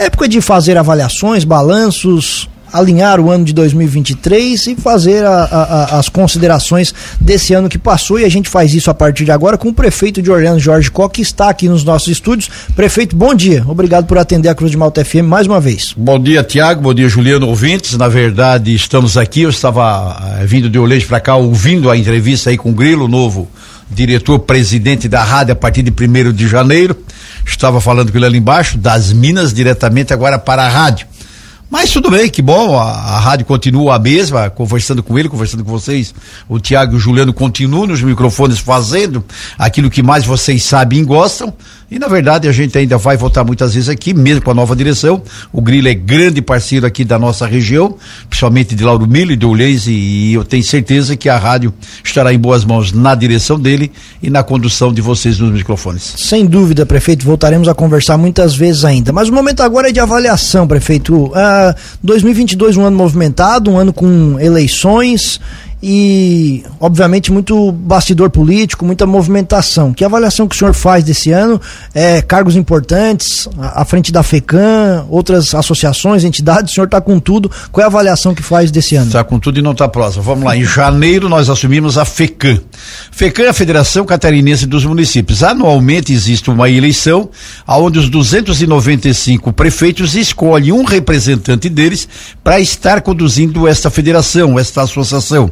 Época de fazer avaliações, balanços, alinhar o ano de 2023 e fazer a, a, as considerações desse ano que passou. E a gente faz isso a partir de agora com o prefeito de Orlando, Jorge Coque, que está aqui nos nossos estúdios. Prefeito, bom dia. Obrigado por atender a Cruz de Malta FM mais uma vez. Bom dia, Tiago. Bom dia, Juliano ouvintes. Na verdade, estamos aqui. Eu estava eh, vindo de Orleans para cá, ouvindo a entrevista aí com o Grilo, novo diretor-presidente da rádio a partir de primeiro de janeiro. Estava falando com ele ali embaixo, das Minas diretamente agora para a rádio. Mas tudo bem, que bom, a, a, rádio continua a mesma, conversando com ele, conversando com vocês. O Tiago e o Juliano continuam nos microfones fazendo aquilo que mais vocês sabem e gostam. E na verdade a gente ainda vai voltar muitas vezes aqui, mesmo com a nova direção. O Grilo é grande parceiro aqui da nossa região, principalmente de Lauro e de Olhês, e, eu tenho certeza que a rádio estará em boas mãos na direção dele e na condução de vocês nos microfones. Sem dúvida, prefeito, voltaremos a conversar muitas vezes ainda. Mas o momento agora é de avaliação, prefeito. Uh, 2022 um ano movimentado, um ano com eleições e, obviamente, muito bastidor político, muita movimentação. Que avaliação que o senhor faz desse ano? É, cargos importantes, à frente da FECAM, outras associações, entidades, o senhor está com tudo. Qual é a avaliação que faz desse ano? Está com tudo e não está próximo. Vamos lá, em janeiro nós assumimos a FECAM. FECAM é a Federação Catarinense dos Municípios. Anualmente existe uma eleição onde os 295 prefeitos escolhem um representante deles para estar conduzindo esta federação, esta associação.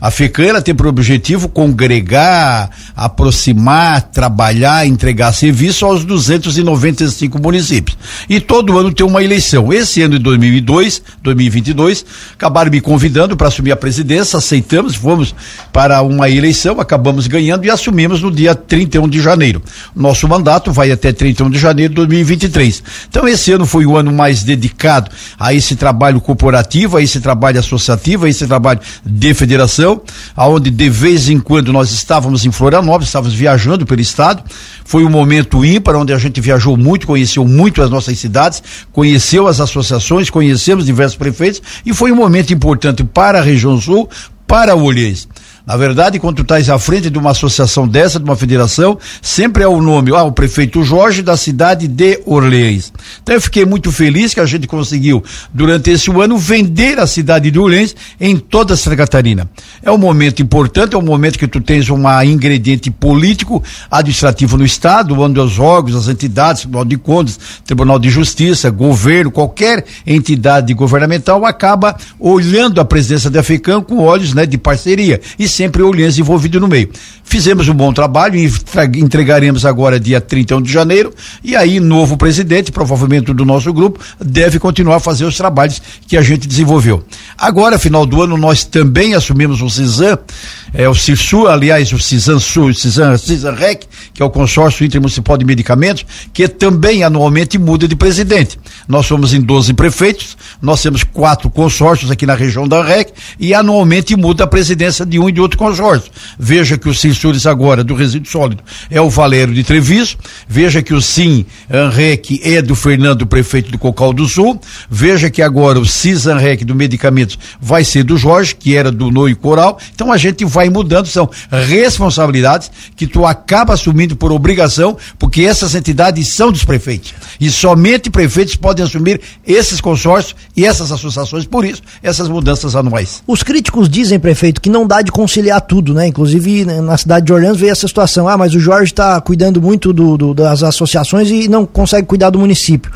A FECAN tem por objetivo congregar, aproximar, trabalhar, entregar serviço aos 295 municípios. E todo ano tem uma eleição. Esse ano de 2002, 2022, acabaram me convidando para assumir a presidência, aceitamos, fomos para uma eleição, acabamos ganhando e assumimos no dia 31 de janeiro. Nosso mandato vai até 31 de janeiro de 2023. Então esse ano foi o ano mais dedicado a esse trabalho corporativo, a esse trabalho associativo, a esse trabalho de federação aonde de vez em quando nós estávamos em Florianópolis, estávamos viajando pelo estado. Foi um momento ímpar, onde a gente viajou muito, conheceu muito as nossas cidades, conheceu as associações, conhecemos diversos prefeitos e foi um momento importante para a região sul, para o Olhês. Na verdade, quando tu estás à frente de uma associação dessa, de uma federação, sempre é o nome, ah, o prefeito Jorge da cidade de Orleans. Então eu fiquei muito feliz que a gente conseguiu, durante esse ano, vender a cidade de Orleans em toda Santa Catarina. É um momento importante, é um momento que tu tens um ingrediente político, administrativo no estado, onde os órgãos, as entidades, Tribunal de Contas, Tribunal de Justiça, governo, qualquer entidade governamental acaba olhando a presença da FECAM com olhos, né, de parceria. E sempre o Olhense envolvido no meio. Fizemos um bom trabalho e entregaremos agora dia 31 de janeiro e aí novo presidente, provavelmente do nosso grupo, deve continuar a fazer os trabalhos que a gente desenvolveu. Agora, final do ano, nós também assumimos o CISAM, é, o CISU, aliás, o CISAM Sul, o CISAM, CISAM REC, que é o consórcio intermunicipal de medicamentos, que também anualmente muda de presidente. Nós somos em 12 prefeitos, nós temos quatro consórcios aqui na região da REC e anualmente muda a presidência de um e de outro consórcio. Veja que o Censures agora do resíduo sólido é o Valério de Treviso, veja que o Sim Anrec é do Fernando, prefeito do Cocal do Sul, veja que agora o CIS Anrec do medicamentos vai ser do Jorge, que era do Noio Coral. Então a gente vai mudando, são responsabilidades que tu acaba assumindo por obrigação, porque essas entidades são dos prefeitos. E somente prefeitos podem assumir esses consórcios e essas associações, por isso, essas mudanças anuais. Os críticos dizem, prefeito, que não dá de conciliar tudo, né? Inclusive né, na cidade de Orlando veio essa situação. Ah, mas o Jorge está cuidando muito do, do, das associações e não consegue cuidar do município.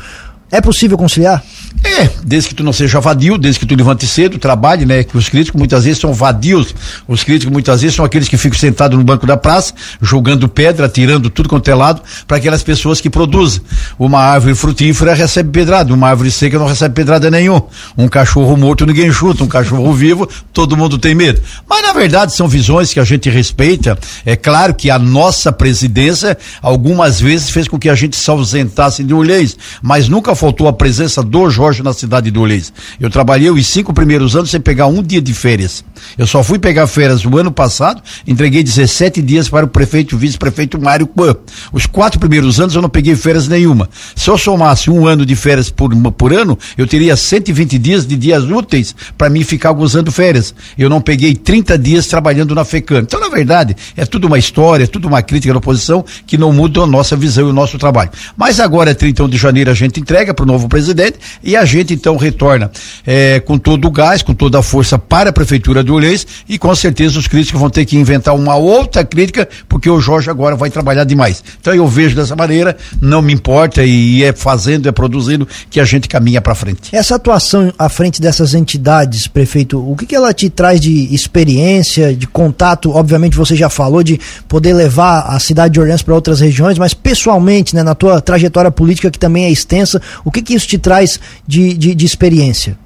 É possível conciliar? É, desde que tu não seja vadio, desde que tu levante cedo, trabalhe, né? Que os críticos muitas vezes são vadios. Os críticos muitas vezes são aqueles que ficam sentados no banco da praça, jogando pedra, tirando tudo quanto é lado, para aquelas pessoas que produzem. Uma árvore frutífera recebe pedrada, uma árvore seca não recebe pedrada nenhum. Um cachorro morto ninguém chuta, um cachorro vivo todo mundo tem medo. Mas na verdade são visões que a gente respeita. É claro que a nossa presidência algumas vezes fez com que a gente se ausentasse de olhês, mas nunca faltou a presença do Jorge na cidade do Olês. Eu trabalhei os cinco primeiros anos sem pegar um dia de férias. Eu só fui pegar férias no ano passado, entreguei 17 dias para o prefeito e o vice-prefeito Mário Quan. Os quatro primeiros anos eu não peguei férias nenhuma. Se eu somasse um ano de férias por, por ano, eu teria 120 dias de dias úteis para mim ficar gozando férias. Eu não peguei 30 dias trabalhando na FECAM. Então, na verdade, é tudo uma história, é tudo uma crítica da oposição que não muda a nossa visão e o nosso trabalho. Mas agora é 31 de janeiro, a gente entrega para o novo presidente e a gente então retorna é, com todo o gás, com toda a força para a Prefeitura do Olhês e com certeza os críticos vão ter que inventar uma outra crítica, porque o Jorge agora vai trabalhar demais. Então eu vejo dessa maneira, não me importa e é fazendo, é produzindo que a gente caminha para frente. Essa atuação à frente dessas entidades, prefeito, o que, que ela te traz de experiência, de contato? Obviamente você já falou de poder levar a cidade de Orleans para outras regiões, mas pessoalmente, né, na tua trajetória política que também é extensa, o que, que isso te traz de, de, de experiência?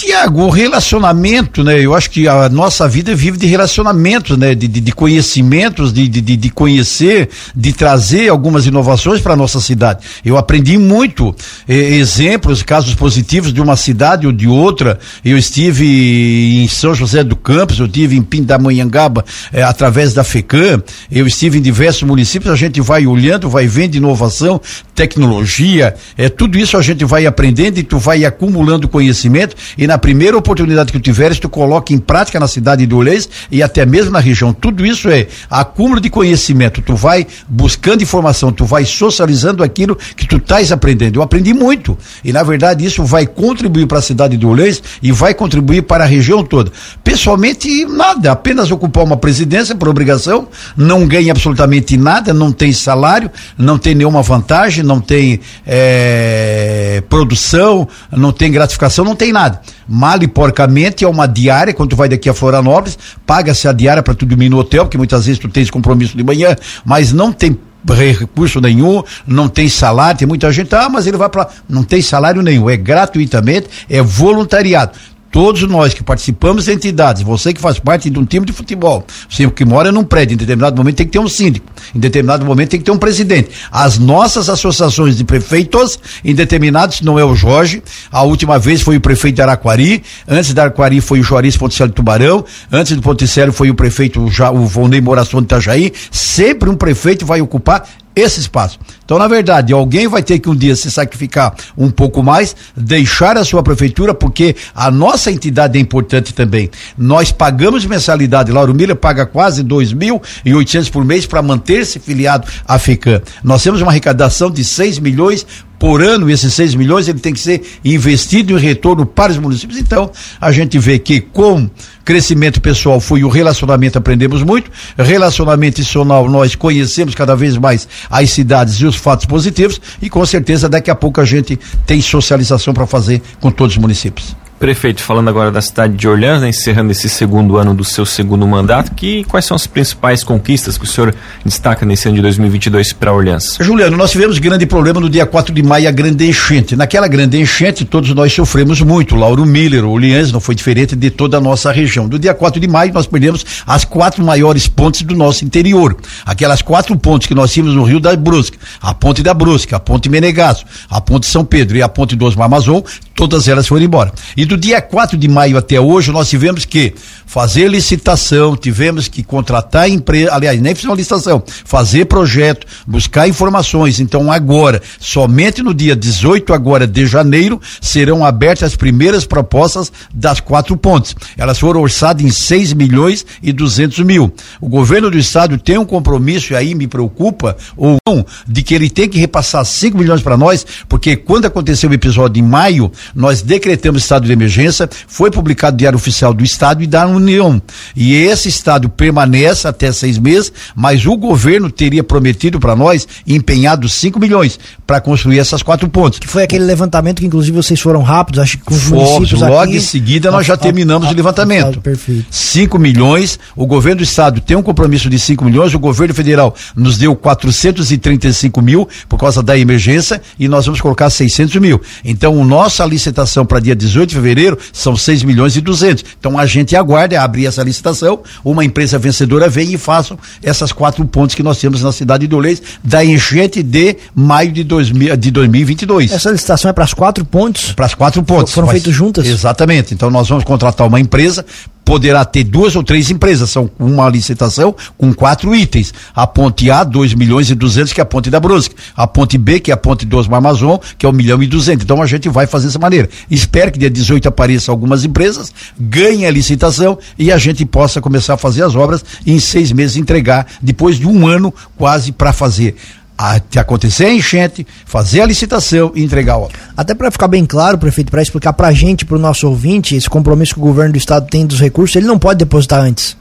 Tiago, o relacionamento, né? Eu acho que a nossa vida vive de relacionamentos, né? De, de, de conhecimentos, de, de, de conhecer, de trazer algumas inovações para nossa cidade. Eu aprendi muito eh, exemplos, casos positivos de uma cidade ou de outra. Eu estive em São José do Campos, eu estive em Pindamonhangaba eh, através da FECAM, eu estive em diversos municípios. A gente vai olhando, vai vendo inovação, tecnologia, eh, tudo isso a gente vai aprendendo e tu vai acumulando conhecimento e na primeira oportunidade que tu tiveres, tu coloca em prática na cidade de Olês e até mesmo na região. Tudo isso é acúmulo de conhecimento. Tu vai buscando informação, tu vai socializando aquilo que tu estás aprendendo. Eu aprendi muito e na verdade isso vai contribuir para a cidade de Olês e vai contribuir para a região toda. Pessoalmente, nada, apenas ocupar uma presidência por obrigação, não ganha absolutamente nada, não tem salário, não tem nenhuma vantagem, não tem é, produção, não tem gratificação, não tem nada mal e porcamente, é uma diária, quando tu vai daqui a Florianópolis, paga-se a diária para tu dormir no hotel, porque muitas vezes tu tens compromisso de manhã, mas não tem recurso nenhum, não tem salário, tem muita gente, ah, mas ele vai para não tem salário nenhum, é gratuitamente, é voluntariado todos nós que participamos de entidades, você que faz parte de um time de futebol, você que mora num prédio, em determinado momento tem que ter um síndico, em determinado momento tem que ter um presidente. As nossas associações de prefeitos, em determinados, não é o Jorge, a última vez foi o prefeito de Araquari, antes de Araquari foi o Juarez Ponticelli Tubarão, antes do Ponticelli foi o prefeito o Vonei Moração de Itajaí, sempre um prefeito vai ocupar esse espaço. Então, na verdade, alguém vai ter que um dia se sacrificar um pouco mais, deixar a sua prefeitura, porque a nossa entidade é importante também. Nós pagamos mensalidade, Lauro Miller paga quase dois mil e oitocentos por mês para manter-se filiado à FICAM. Nós temos uma arrecadação de 6 milhões por ano, esses 6 milhões, ele tem que ser investido em retorno para os municípios. Então, a gente vê que com crescimento pessoal foi o relacionamento, aprendemos muito. Relacionamento institucional, nós conhecemos cada vez mais as cidades e os fatos positivos. E com certeza, daqui a pouco a gente tem socialização para fazer com todos os municípios. Prefeito, falando agora da cidade de Orleans, né, encerrando esse segundo ano do seu segundo mandato, que quais são as principais conquistas que o senhor destaca nesse ano de 2022 para Orleans? Juliano, nós tivemos grande problema no dia 4 de maio, a grande enchente. Naquela grande enchente, todos nós sofremos muito. Lauro Miller, Orleans não foi diferente de toda a nossa região. Do dia 4 de maio, nós perdemos as quatro maiores pontes do nosso interior. Aquelas quatro pontes que nós tínhamos no Rio da Brusca, a ponte da Brusca, a ponte Menegaso, a ponte São Pedro e a ponte do Osmar Amazon, todas elas foram embora. E do dia 4 de maio até hoje, nós tivemos que fazer licitação, tivemos que contratar empresa, aliás, nem fiz uma licitação, fazer projeto, buscar informações. Então agora, somente no dia 18 agora de janeiro, serão abertas as primeiras propostas das quatro pontes. Elas foram orçadas em 6 milhões e 200 mil. O governo do estado tem um compromisso, e aí me preocupa, ou não, de que ele tem que repassar 5 milhões para nós, porque quando aconteceu o episódio em maio, nós decretamos estado de emergência, foi publicado no Diário Oficial do Estado e da União. E esse estado permanece até seis meses, mas o governo teria prometido para nós, empenhado 5 milhões para construir essas quatro pontes. Que foi aquele levantamento que inclusive vocês foram rápidos, acho que com os Fomos, municípios logo aqui. em seguida nós já terminamos o levantamento. perfeito. 5 milhões, o governo do estado tem um compromisso de 5 milhões, o governo federal nos deu 435 mil por causa da emergência e nós vamos colocar 600 mil. Então, o nossa licitação licitação para dia 18 de fevereiro são 6 milhões e 200. Então a gente aguarda abrir essa licitação, uma empresa vencedora vem e façam essas quatro pontes que nós temos na cidade de Olês da enchente de maio de, 2000, de 2022. Essa licitação é para as quatro pontes? Para as quatro pontes. Foram feitas juntas? Exatamente. Então nós vamos contratar uma empresa poderá ter duas ou três empresas, são uma licitação com quatro itens. A ponte A, 2 milhões e 200, que é a ponte da Brusque. A ponte B, que é a ponte do Osmar Amazon, que é 1 um milhão e 200. Então a gente vai fazer dessa maneira. Espero que dia 18 apareçam algumas empresas, ganhem a licitação e a gente possa começar a fazer as obras e em seis meses entregar, depois de um ano quase para fazer a, acontecer a enchente, fazer a licitação e entregar obra. Até para ficar bem claro, prefeito, para explicar para a gente, para o nosso ouvinte, esse compromisso que o governo do estado tem dos recursos, ele não pode depositar antes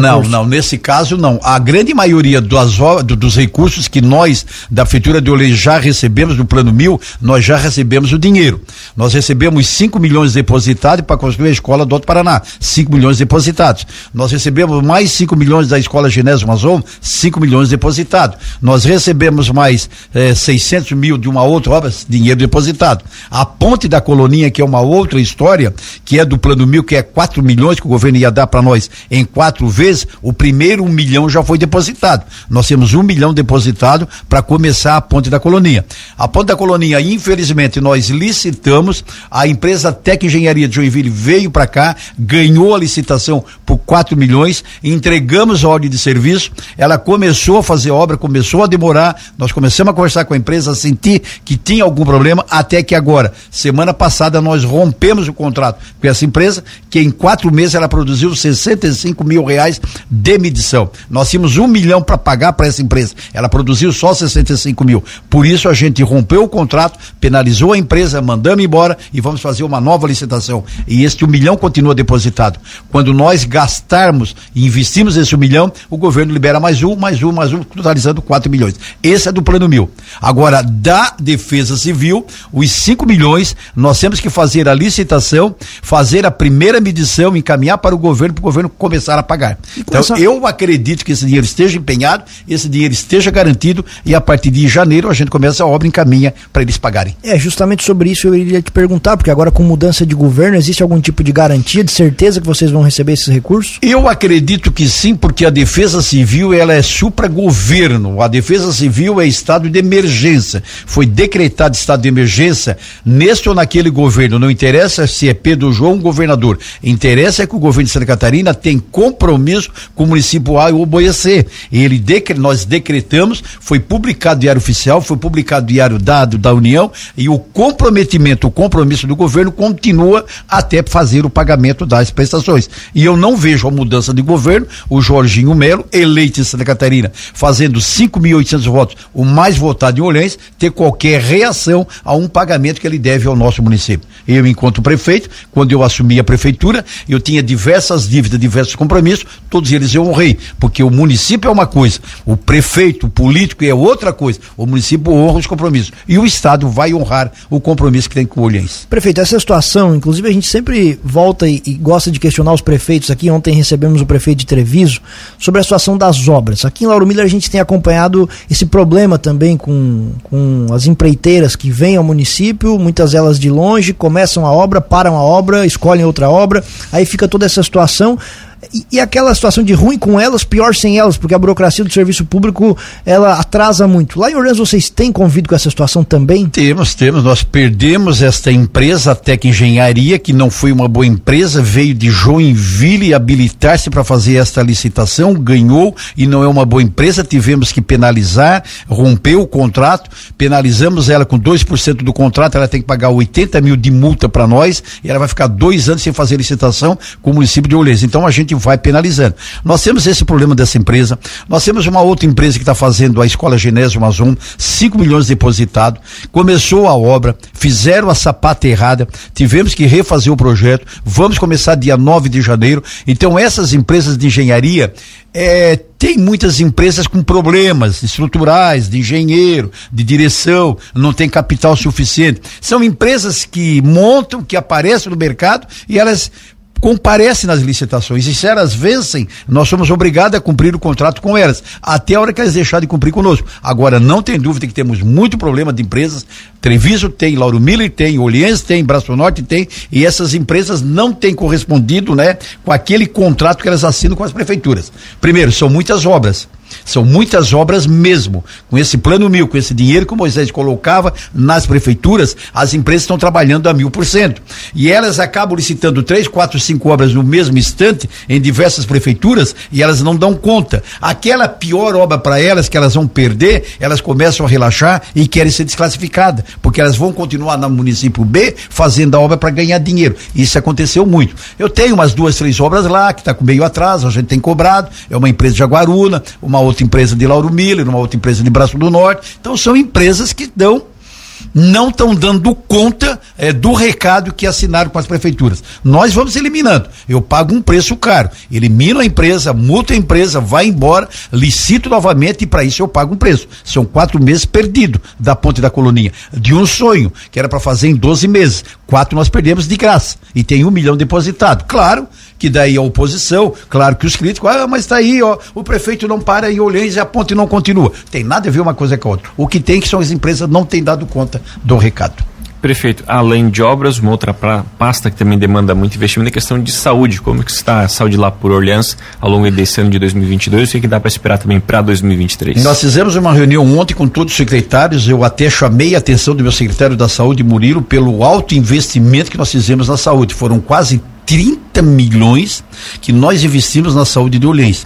não, não, nesse caso não. A grande maioria das, do, dos recursos que nós, da Prefeitura de Olê, já recebemos do Plano Mil, nós já recebemos o dinheiro. Nós recebemos 5 milhões depositados para construir a escola do Alto Paraná, 5 milhões depositados. Nós recebemos mais 5 milhões da escola Genésio Amazon, 5 milhões depositados. Nós recebemos mais eh, 600 mil de uma outra obra, dinheiro depositado. A ponte da colonia, que é uma outra história, que é do Plano Mil, que é 4 milhões que o governo ia dar para nós em quatro vezes, o primeiro um milhão já foi depositado. Nós temos um milhão depositado para começar a ponte da colonia. A ponte da colonia, infelizmente, nós licitamos, a empresa Tec Engenharia de Joinville veio para cá, ganhou a licitação por 4 milhões, entregamos a ordem de serviço, ela começou a fazer obra, começou a demorar, nós começamos a conversar com a empresa, a sentir que tinha algum problema, até que agora, semana passada, nós rompemos o contrato com essa empresa, que em quatro meses ela produziu 65 mil reais reais de medição. Nós tínhamos um milhão para pagar para essa empresa. Ela produziu só 65 mil. Por isso a gente rompeu o contrato, penalizou a empresa, mandamos embora e vamos fazer uma nova licitação. E este um milhão continua depositado. Quando nós gastarmos e investimos esse um milhão, o governo libera mais um, mais um, mais um, totalizando 4 milhões. Esse é do plano mil. Agora, da Defesa Civil, os 5 milhões, nós temos que fazer a licitação, fazer a primeira medição, encaminhar para o governo, para o governo começar a pagar pagar. Então, essa... eu acredito que esse dinheiro esteja empenhado, esse dinheiro esteja garantido e a partir de janeiro a gente começa a obra e encaminha para eles pagarem. É, justamente sobre isso eu iria te perguntar, porque agora com mudança de governo, existe algum tipo de garantia, de certeza que vocês vão receber esses recursos? Eu acredito que sim, porque a Defesa Civil ela é supra-governo. A Defesa Civil é estado de emergência. Foi decretado estado de emergência neste ou naquele governo. Não interessa se é Pedro João governador. Interessa é que o governo de Santa Catarina tem compromisso compromisso com o município A e o B Ele nós decretamos, foi publicado Diário Oficial, foi publicado Diário Dado da União e o comprometimento, o compromisso do governo continua até fazer o pagamento das prestações. E eu não vejo a mudança de governo, o Jorginho Melo, eleito em Santa Catarina, fazendo 5.800 votos, o mais votado em Olhães, ter qualquer reação a um pagamento que ele deve ao nosso município. Eu, enquanto prefeito, quando eu assumi a prefeitura, eu tinha diversas dívidas, diversos compromissos, todos eles eu honrei, porque o município é uma coisa, o prefeito, o político é outra coisa. O município honra os compromissos e o Estado vai honrar o compromisso que tem com o Olhães. Prefeito, essa situação, inclusive a gente sempre volta e, e, gosta de questionar os prefeitos aqui. Ontem recebemos o prefeito de Treviso sobre a situação das obras. Aqui em Lauro Miller a gente tem acompanhado esse problema também com, com as empreiteiras que vêm ao município, muitas delas de longe, começam a obra, param a obra, escolhem outra obra, aí fica toda essa situação. E, e, aquela situação de ruim com elas, pior sem elas, porque a burocracia do serviço público ela atrasa muito. Lá em Orleans vocês têm convido com essa situação também? Temos, temos. Nós perdemos esta empresa, a Tec Engenharia, que não foi uma boa empresa, veio de Joinville habilitar-se para fazer esta licitação, ganhou e não é uma boa empresa. Tivemos que penalizar, rompeu o contrato, penalizamos ela com 2% do contrato, ela tem que pagar 80 mil de multa para nós e ela vai ficar dois anos sem fazer licitação com o município de Orleans. Então a gente gente vai penalizando. Nós temos esse problema dessa empresa. Nós temos uma outra empresa que está fazendo a Escola Genésio Amazon, 5 milhões depositado. Começou a obra, fizeram a sapata errada, tivemos que refazer o projeto. Vamos começar dia 9 de janeiro. Então, essas empresas de engenharia, é, tem muitas empresas com problemas estruturais, de engenheiro, de direção, não tem capital suficiente. São empresas que montam, que aparecem no mercado e elas comparece nas licitações. E se elas vencem, nós somos obrigados a cumprir o contrato com elas, até a hora que elas deixarem de cumprir conosco. Agora, não tem dúvida que temos muito problema de empresas. Treviso tem, Lauro Miller tem, Oliense tem, Braço Norte tem, e essas empresas não têm correspondido, né, com aquele contrato que elas assinam com as prefeituras. Primeiro, são muitas obras. São muitas obras mesmo. Com esse plano mil, com esse dinheiro que o Moisés colocava nas prefeituras, as empresas estão trabalhando a mil por cento. E elas acabam licitando três, quatro, cinco obras no mesmo instante em diversas prefeituras e elas não dão conta. Aquela pior obra para elas que elas vão perder, elas começam a relaxar e querem ser desclassificadas, porque elas vão continuar no município B fazendo a obra para ganhar dinheiro. Isso aconteceu muito. Eu tenho umas duas, três obras lá que está com meio atraso, a gente tem cobrado. É uma empresa de Jaguaruna, uma outra empresa de Lauro Miller, uma outra empresa de Braço do Norte. Então são empresas que dão não estão dando conta é, do recado que assinaram com as prefeituras. Nós vamos eliminando. Eu pago um preço caro. Elimino a empresa, multo a empresa, vai embora, licito novamente e para isso eu pago um preço. São quatro meses perdidos da ponte da colonia. De um sonho, que era para fazer em 12 meses. Quatro nós perdemos de graça. E tem um milhão depositado. Claro que daí a oposição, claro que os críticos, ah, mas está aí, ó, o prefeito não para em Olhães e a ponte não continua. Tem nada a ver uma coisa com a outra. O que tem que são as empresas não têm dado conta do recado. Prefeito, além de obras, uma outra pasta que também demanda muito investimento é a questão de saúde. Como que está a saúde lá por Orleans ao longo desse ano de 2022 e o que, que dá para esperar também para 2023? Nós fizemos uma reunião ontem com todos os secretários. Eu até chamei a atenção do meu secretário da Saúde, Murilo, pelo alto investimento que nós fizemos na saúde. Foram quase 30 milhões que nós investimos na saúde de Orleans.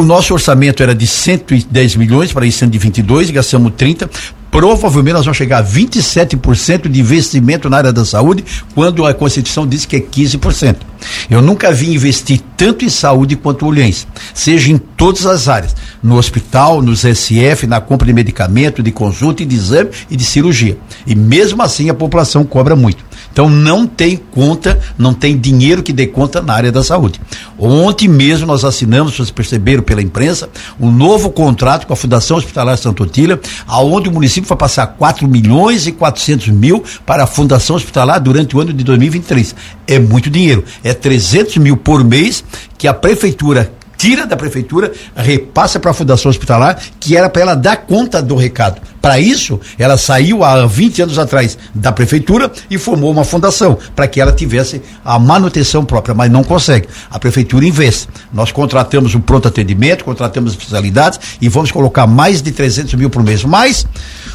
O nosso orçamento era de 110 milhões para esse ano de 22, gastamos 30 provavelmente nós vamos chegar a 27% de investimento na área da saúde, quando a Constituição diz que é 15%. Eu nunca vi investir tanto em saúde quanto o Olhães, seja em todas as áreas, no hospital, nos SF, na compra de medicamento, de consulta e de exame e de cirurgia. E mesmo assim a população cobra muito. Então não tem conta, não tem dinheiro que dê conta na área da saúde. Ontem mesmo nós assinamos, vocês perceberam pela imprensa, um novo contrato com a Fundação Hospitalar Santo Otília, aonde o município vai passar 4 milhões e 400 mil para a Fundação Hospitalar durante o ano de 2023. É muito dinheiro. É 300 mil por mês que a prefeitura tira da prefeitura, repassa para a Fundação Hospitalar, que era para ela dar conta do recado. Para isso, ela saiu há 20 anos atrás da prefeitura e formou uma fundação para que ela tivesse a manutenção própria, mas não consegue. A prefeitura investe. Nós contratamos um pronto atendimento, contratamos especialidades e vamos colocar mais de 300 mil por mês. Mas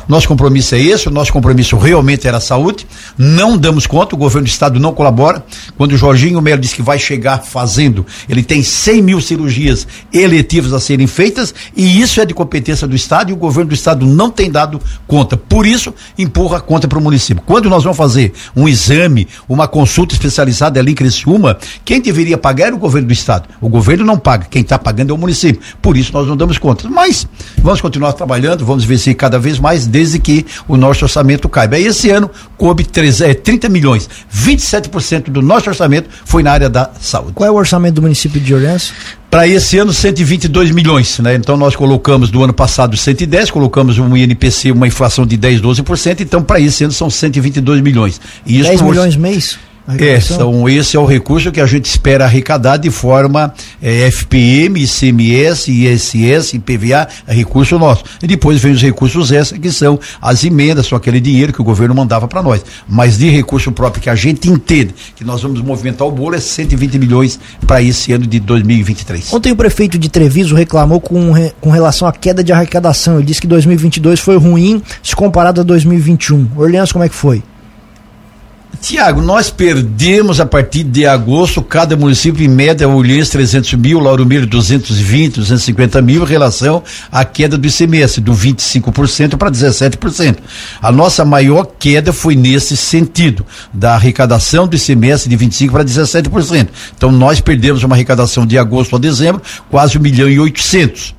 nosso compromisso é esse, o nosso compromisso realmente era a saúde. Não damos conta, o governo do estado não colabora. Quando o Jorginho Melo disse que vai chegar fazendo, ele tem 100 mil cirurgias eletivas a serem feitas e isso é de competência do estado e o governo do estado não tem dado conta. Por isso, empurra a conta para o município. Quando nós vamos fazer um exame, uma consulta especializada ali em Criciúma, quem deveria pagar era o governo do estado. O governo não paga, quem está pagando é o município. Por isso nós não damos conta. Mas vamos continuar trabalhando, vamos ver se cada vez mais, desde que o nosso orçamento caiba. Aí esse ano coube 30 é, milhões, 27% do nosso orçamento foi na área da saúde. Qual é o orçamento do município de Orleans? Para esse ano, 122 milhões, né? Então nós colocamos do ano passado 110, colocamos um INPC, uma inflação de 10, 12%, então para esse ano são 122 milhões. E 10 milhões mês? É, são, esse é o recurso que a gente espera arrecadar de forma é, FPM, ICMS, ISS, IPVA, é recurso nosso. E depois vem os recursos extras, que são as emendas, só aquele dinheiro que o governo mandava para nós. Mas de recurso próprio que a gente entende que nós vamos movimentar o bolo é 120 milhões para esse ano de 2023. Ontem o prefeito de Treviso reclamou com, com relação à queda de arrecadação. Ele disse que 2022 foi ruim se comparado a 2021. Orleans, como é que foi? Tiago, nós perdemos a partir de agosto, cada município em média, Olhães 300 mil, Lauro Miller 220, 250 mil, em relação à queda do ICMS, do 25% para 17%. A nossa maior queda foi nesse sentido, da arrecadação do ICMS de 25% para 17%. Então nós perdemos uma arrecadação de agosto a dezembro, quase 1 milhão e 800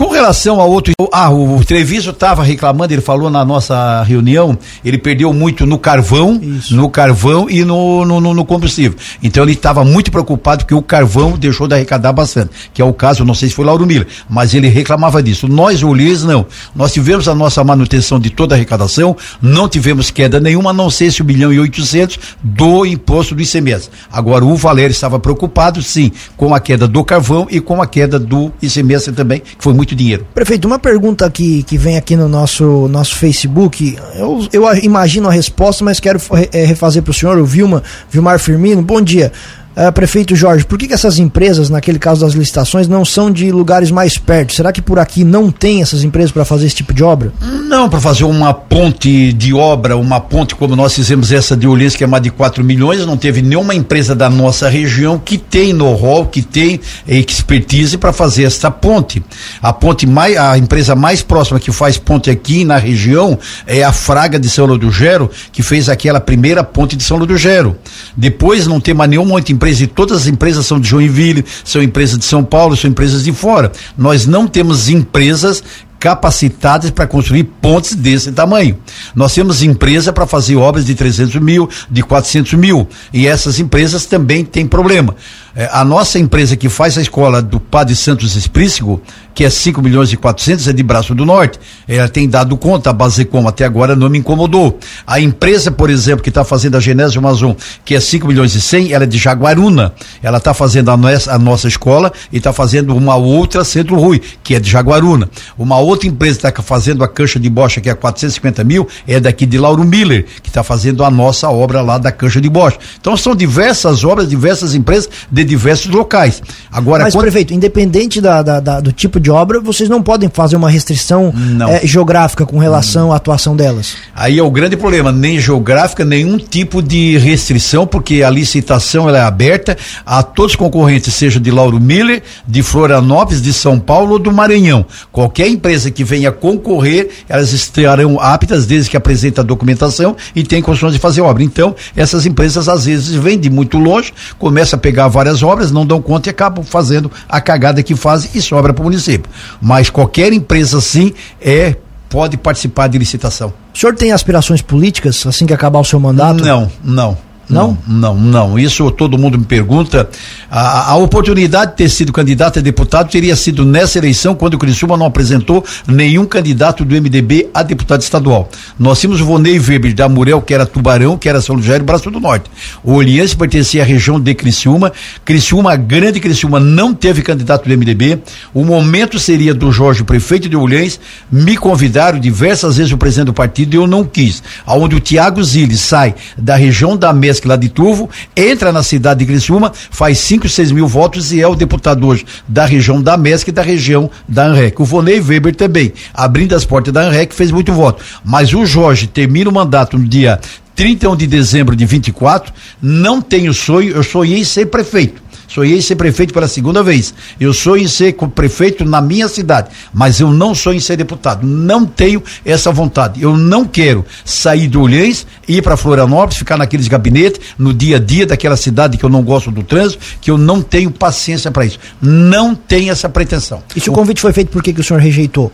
Com relação a outro, ah, o Treviso estava reclamando, ele falou na nossa reunião, ele perdeu muito no carvão, Isso. no carvão e no, no, no combustível. Então ele estava muito preocupado porque o carvão deixou de arrecadar bastante, que é o caso, não sei se foi Lauro Miller, mas ele reclamava disso. Nós, Ulisses, não. Nós tivemos a nossa manutenção de toda a arrecadação, não tivemos queda nenhuma, a não ser esse 1 bilhão e 800 do imposto do ICMS. Agora, o Valério estava preocupado, sim, com a queda do carvão e com a queda do ICMS também, que foi muito muito dinheiro. Prefeito, uma pergunta que, que vem aqui no nosso, nosso Facebook, eu, eu imagino a resposta, mas quero é, refazer para o senhor, o Vilma, Vilmar Firmino. Bom dia. Uh, prefeito Jorge, por que, que, essas empresas, naquele caso das licitações, não são de lugares mais perto? Será que por aqui não tem essas empresas para fazer esse tipo de obra? Não, para fazer uma ponte de obra, uma ponte como nós fizemos essa de Olins, que é mais de 4 milhões, não teve nenhuma empresa da nossa região que tem know-how, que tem expertise para fazer esta ponte. A ponte mais, a empresa mais próxima que faz ponte aqui na região é a Fraga de São Ludogero, que fez aquela primeira ponte de São Ludogero. Depois não tem mais nenhuma outra empresa empresa, e todas as empresas são de Joinville, são empresas de São Paulo, são empresas de fora. Nós não temos empresas capacitadas para construir pontes desse tamanho. Nós temos empresa para fazer obras de 300 mil, de 400 mil, e essas empresas também têm problema. É, a nossa empresa que faz a escola do Padre Santos Esprícigo, que é 5 milhões e 400, é de Braço do Norte. Ela tem dado conta, a Basecom até agora não me incomodou. A empresa, por exemplo, que está fazendo a Genésio Amazon, que é 5 milhões e 100, ela é de Jaguaruna. Ela está fazendo a nossa, a nossa escola e está fazendo uma outra Centro Rui, que é de Jaguaruna. Uma outra empresa que está fazendo a cancha de bocha, que é 450 mil, é daqui de Lauro Miller, que está fazendo a nossa obra lá da cancha de bocha. Então são diversas obras, diversas empresas de diversos locais. Agora, Mas, quando... prefeito, independente da, da, da, do tipo de obra, vocês não podem fazer uma restrição é, geográfica com relação à atuação delas. Aí é o grande problema, nem geográfica, nenhum tipo de restrição, porque a licitação ela é aberta a todos os concorrentes, seja de Lauro Miller, de Florianópolis, de São Paulo ou do Maranhão. Qualquer empresa que venha concorrer, elas estarão aptas desde que apresente a documentação e tem condições de fazer obra. Então, essas empresas às vezes vêm de muito longe, começam a pegar várias as obras, não dão conta e acabam fazendo a cagada que fazem e sobra para o município. Mas qualquer empresa sim é pode participar de licitação. O senhor tem aspirações políticas assim que acabar o seu mandato? Não, não. Não? Não, não. Isso todo mundo me pergunta. A, a, oportunidade de ter sido candidato a deputado teria sido nessa eleição, quando o Criciúma não apresentou nenhum candidato do MDB a deputado estadual. Nós tínhamos o Vonei Weber da Murel, que era Tubarão, que era São e Braço do Norte. O Oliense pertencia à região de Criciúma. Criciúma, a grande Criciúma, não teve candidato do MDB. O momento seria do Jorge, prefeito de Olhães. Me convidaram diversas vezes o presidente do partido e eu não quis. Aonde o Tiago Zilli sai da região da mesa lá de Turvo, entra na cidade de Criciúma, faz 5, 6 mil votos e é o deputado hoje da região da MESC e da região da ANREC. O Vonei Weber também, abrindo as portas da ANREC, fez muito voto. Mas o Jorge termina o mandato no dia 31 de dezembro de 24, não tenho sonho, eu sonhei ser prefeito sonhei ser prefeito pela segunda vez. Eu sonho em ser prefeito na minha cidade, mas eu não sonho em ser deputado. Não tenho essa vontade. Eu não quero sair do Olhães, ir para Florianópolis, ficar naqueles gabinetes, no dia a dia daquela cidade que eu não gosto do trânsito, que eu não tenho paciência para isso. Não tenho essa pretensão. E se o convite foi feito, por que, que o senhor rejeitou?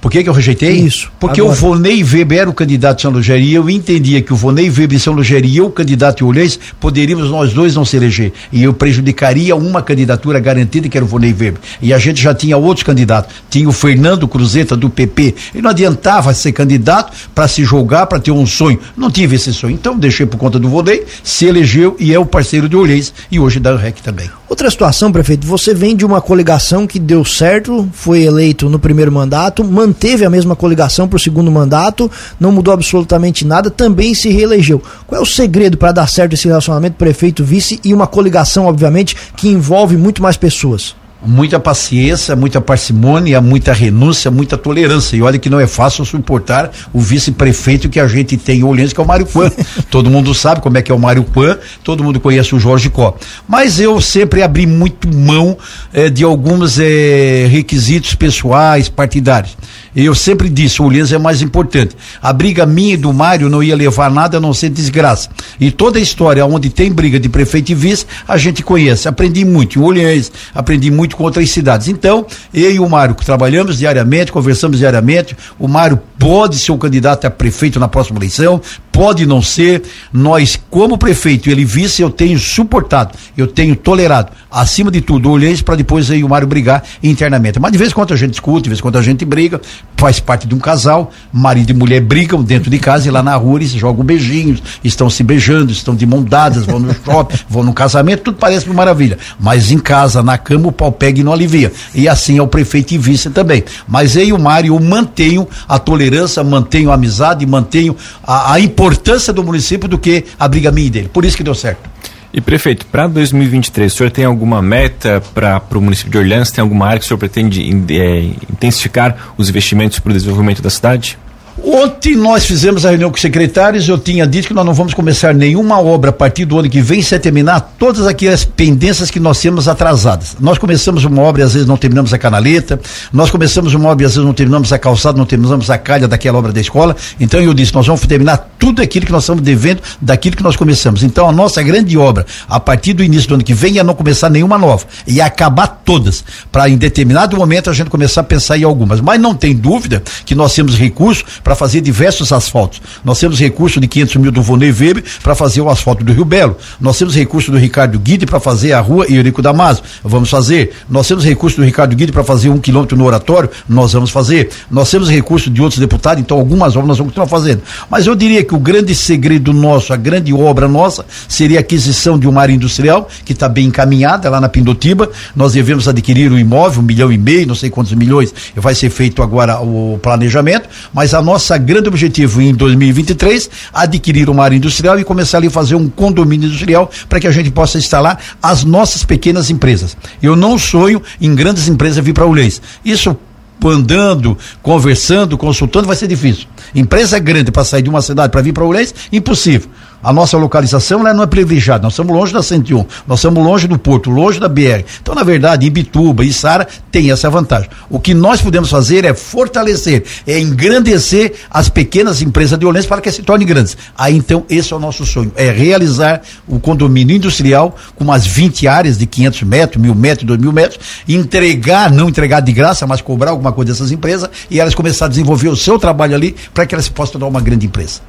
Por que, que eu rejeitei? Isso. Porque agora. o Vonei Weber era o candidato de São Lugeri e eu entendia que o Vonei Weber de São Lugeri e eu, candidato de poderíamos nós dois não se eleger. E eu prejudicaria uma candidatura garantida que era o Vonei Weber. E a gente já tinha outros candidatos. Tinha o Fernando Cruzeta do PP. E não adiantava ser candidato para se jogar, para ter um sonho. Não tive esse sonho. Então deixei por conta do Vonei, se elegeu e é o parceiro de Olhês e hoje da REC também. Outra situação, prefeito, você vem de uma coligação que deu certo, foi eleito no primeiro mandato, manteve a mesma coligação para o segundo mandato, não mudou absolutamente nada, também se reelegeu. Qual é o segredo para dar certo esse relacionamento prefeito-vice e uma coligação, obviamente, que envolve muito mais pessoas? Muita paciência, muita parcimônia, muita renúncia, muita tolerância. E olha que não é fácil suportar o vice-prefeito que a gente tem em Olhense, que é o Mário Quan. todo mundo sabe como é que é o Mário Quan, todo mundo conhece o Jorge Có. Mas eu sempre abri muito mão eh, de alguns eh, requisitos pessoais, partidários. Eu sempre disse, o Orleans é mais importante. A briga minha e do Mário não ia levar nada a não ser desgraça. E toda a história onde tem briga de prefeito e vice, a gente conhece. Aprendi muito em Orleans, aprendi muito com outras cidades. Então, eu e o Mário trabalhamos diariamente, conversamos diariamente. O Mário pode ser um candidato a prefeito na próxima eleição, pode não ser. Nós, como prefeito e ele vice, eu tenho suportado, eu tenho tolerado. Acima de tudo, olhei para depois aí o Mário brigar internamente. Mas de vez em quando a gente discute, de vez em quando a gente briga, faz parte de um casal, marido e mulher brigam dentro de casa e lá na rua eles jogam beijinhos, estão se beijando, estão de mão dadas, vão no shopping, vão no casamento, tudo parece uma maravilha. Mas em casa, na cama, o pau pega e não alivia. E assim é o prefeito e vice também. Mas eu e o Mário eu mantenho a tolerância, mantenho a amizade, mantenho a, a importância do município do que a briga minha dele. Por isso que deu certo. E prefeito, para 2023, o senhor tem alguma meta para o município de Orleans? Tem alguma área que o senhor pretende é, intensificar os investimentos para o desenvolvimento da cidade? Ontem nós fizemos a reunião com os secretários, eu tinha dito que nós não vamos começar nenhuma obra a partir do ano que vem sem terminar todas aquelas pendências que nós temos atrasadas. Nós começamos uma obra e às vezes não terminamos a canaleta, nós começamos uma obra e às vezes não terminamos a calçada, não terminamos a calha daquela obra da escola. Então eu disse, nós vamos terminar tudo aquilo que nós estamos devendo daquilo que nós começamos. Então a nossa grande obra, a partir do início do ano que vem, é não começar nenhuma nova, e acabar todas, para em determinado momento a gente começar a pensar em algumas. Mas não tem dúvida que nós temos recursos para fazer diversos asfaltos. Nós temos recurso de 500 mil do Vonei Weber para fazer o asfalto do Rio Belo. Nós temos recurso do Ricardo Guide para fazer a rua Eurico Damaso. Vamos fazer. Nós temos recurso do Ricardo Guide para fazer um quilômetro no oratório. Nós vamos fazer. Nós temos recurso de outros deputados, então algumas obras nós vamos continuar fazendo. Mas eu diria que o grande segredo nosso, a grande obra nossa, seria a aquisição de uma área industrial que está bem encaminhada lá na Pindotiba. Nós devemos adquirir um imóvel, um milhão e meio, não sei quantos milhões, vai ser feito agora o planejamento, mas a nossa nossa grande objetivo em 2023 adquirir uma área industrial e começar ali a fazer um condomínio industrial para que a gente possa instalar as nossas pequenas empresas. Eu não sonho em grandes empresas vir para Leis. Isso andando, conversando, consultando, vai ser difícil. Empresa grande para sair de uma cidade para vir para o Leis, impossível a nossa localização não é privilegiada, nós estamos longe da 101, nós estamos longe do porto, longe da BR. Então, na verdade, Ibituba e Sara tem essa vantagem. O que nós podemos fazer é fortalecer, é engrandecer as pequenas empresas de Olense para que se tornem grandes. Aí, então, esse é o nosso sonho, é realizar o condomínio industrial com umas 20 áreas de 500 metros, mil metros, dois mil metros, entregar, não entregar de graça, mas cobrar alguma coisa dessas empresas e elas começar a desenvolver o seu trabalho ali para que elas possam tornar uma grande empresa.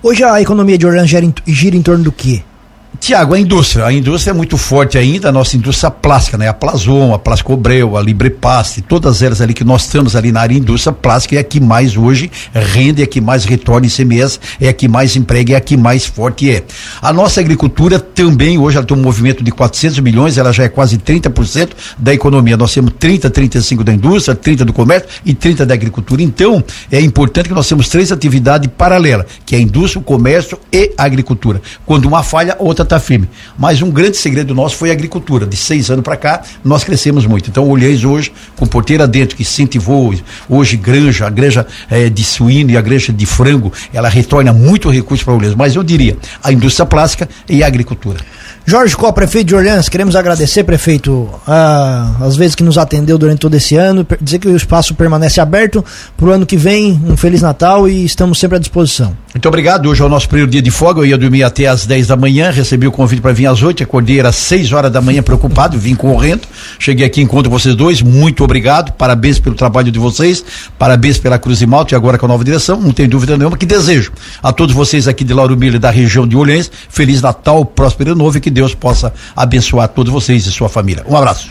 Hoje a economia de Orlando gira em, torno do quê? Tiago, a indústria, a indústria é muito forte ainda, a nossa indústria plástica, né? A Plazon, a Plascobreu, a Librepaste, todas elas ali que nós estamos ali na área indústria plástica é a que mais hoje rende, é a que mais retorna em CMS, é a que mais emprega, é a que mais forte é. A nossa agricultura também, hoje ela tem um movimento de 400 milhões, ela já é quase 30% da economia. Nós temos 30, 35 da indústria, 30 do comércio e 30 da agricultura. Então, é importante que nós temos três atividades paralelas, que é a indústria, o comércio e a agricultura. Quando uma falha, outra está firme. Mas um grande segredo nosso foi a agricultura. De seis anos para cá, nós crescemos muito. Então, olhei hoje, com porteira dentro, que incentivou hoje granja, a granja é, de suíno e a granja de frango, ela retorna muito recurso para o Olheiros. Mas eu diria, a indústria plástica e a agricultura. Jorge Có, prefeito de Orleans, queremos agradecer, prefeito, as vezes que nos atendeu durante todo esse ano, dizer que o espaço permanece aberto para o ano que vem, um Feliz Natal e estamos sempre à disposição. Muito obrigado, hoje é o nosso primeiro dia de folga, eu ia dormir até às 10 da manhã, recebi o convite para vir às 8, acordei às 6 horas da manhã preocupado, vim correndo, cheguei aqui encontro vocês dois, muito obrigado, parabéns pelo trabalho de vocês, parabéns pela Cruz e Malta e agora com a nova direção, não tenho dúvida nenhuma. Que desejo a todos vocês aqui de Lauro Miller da região de Orleans, Feliz Natal, próspero novo e que Deus possa abençoar todos vocês e sua família. Um abraço.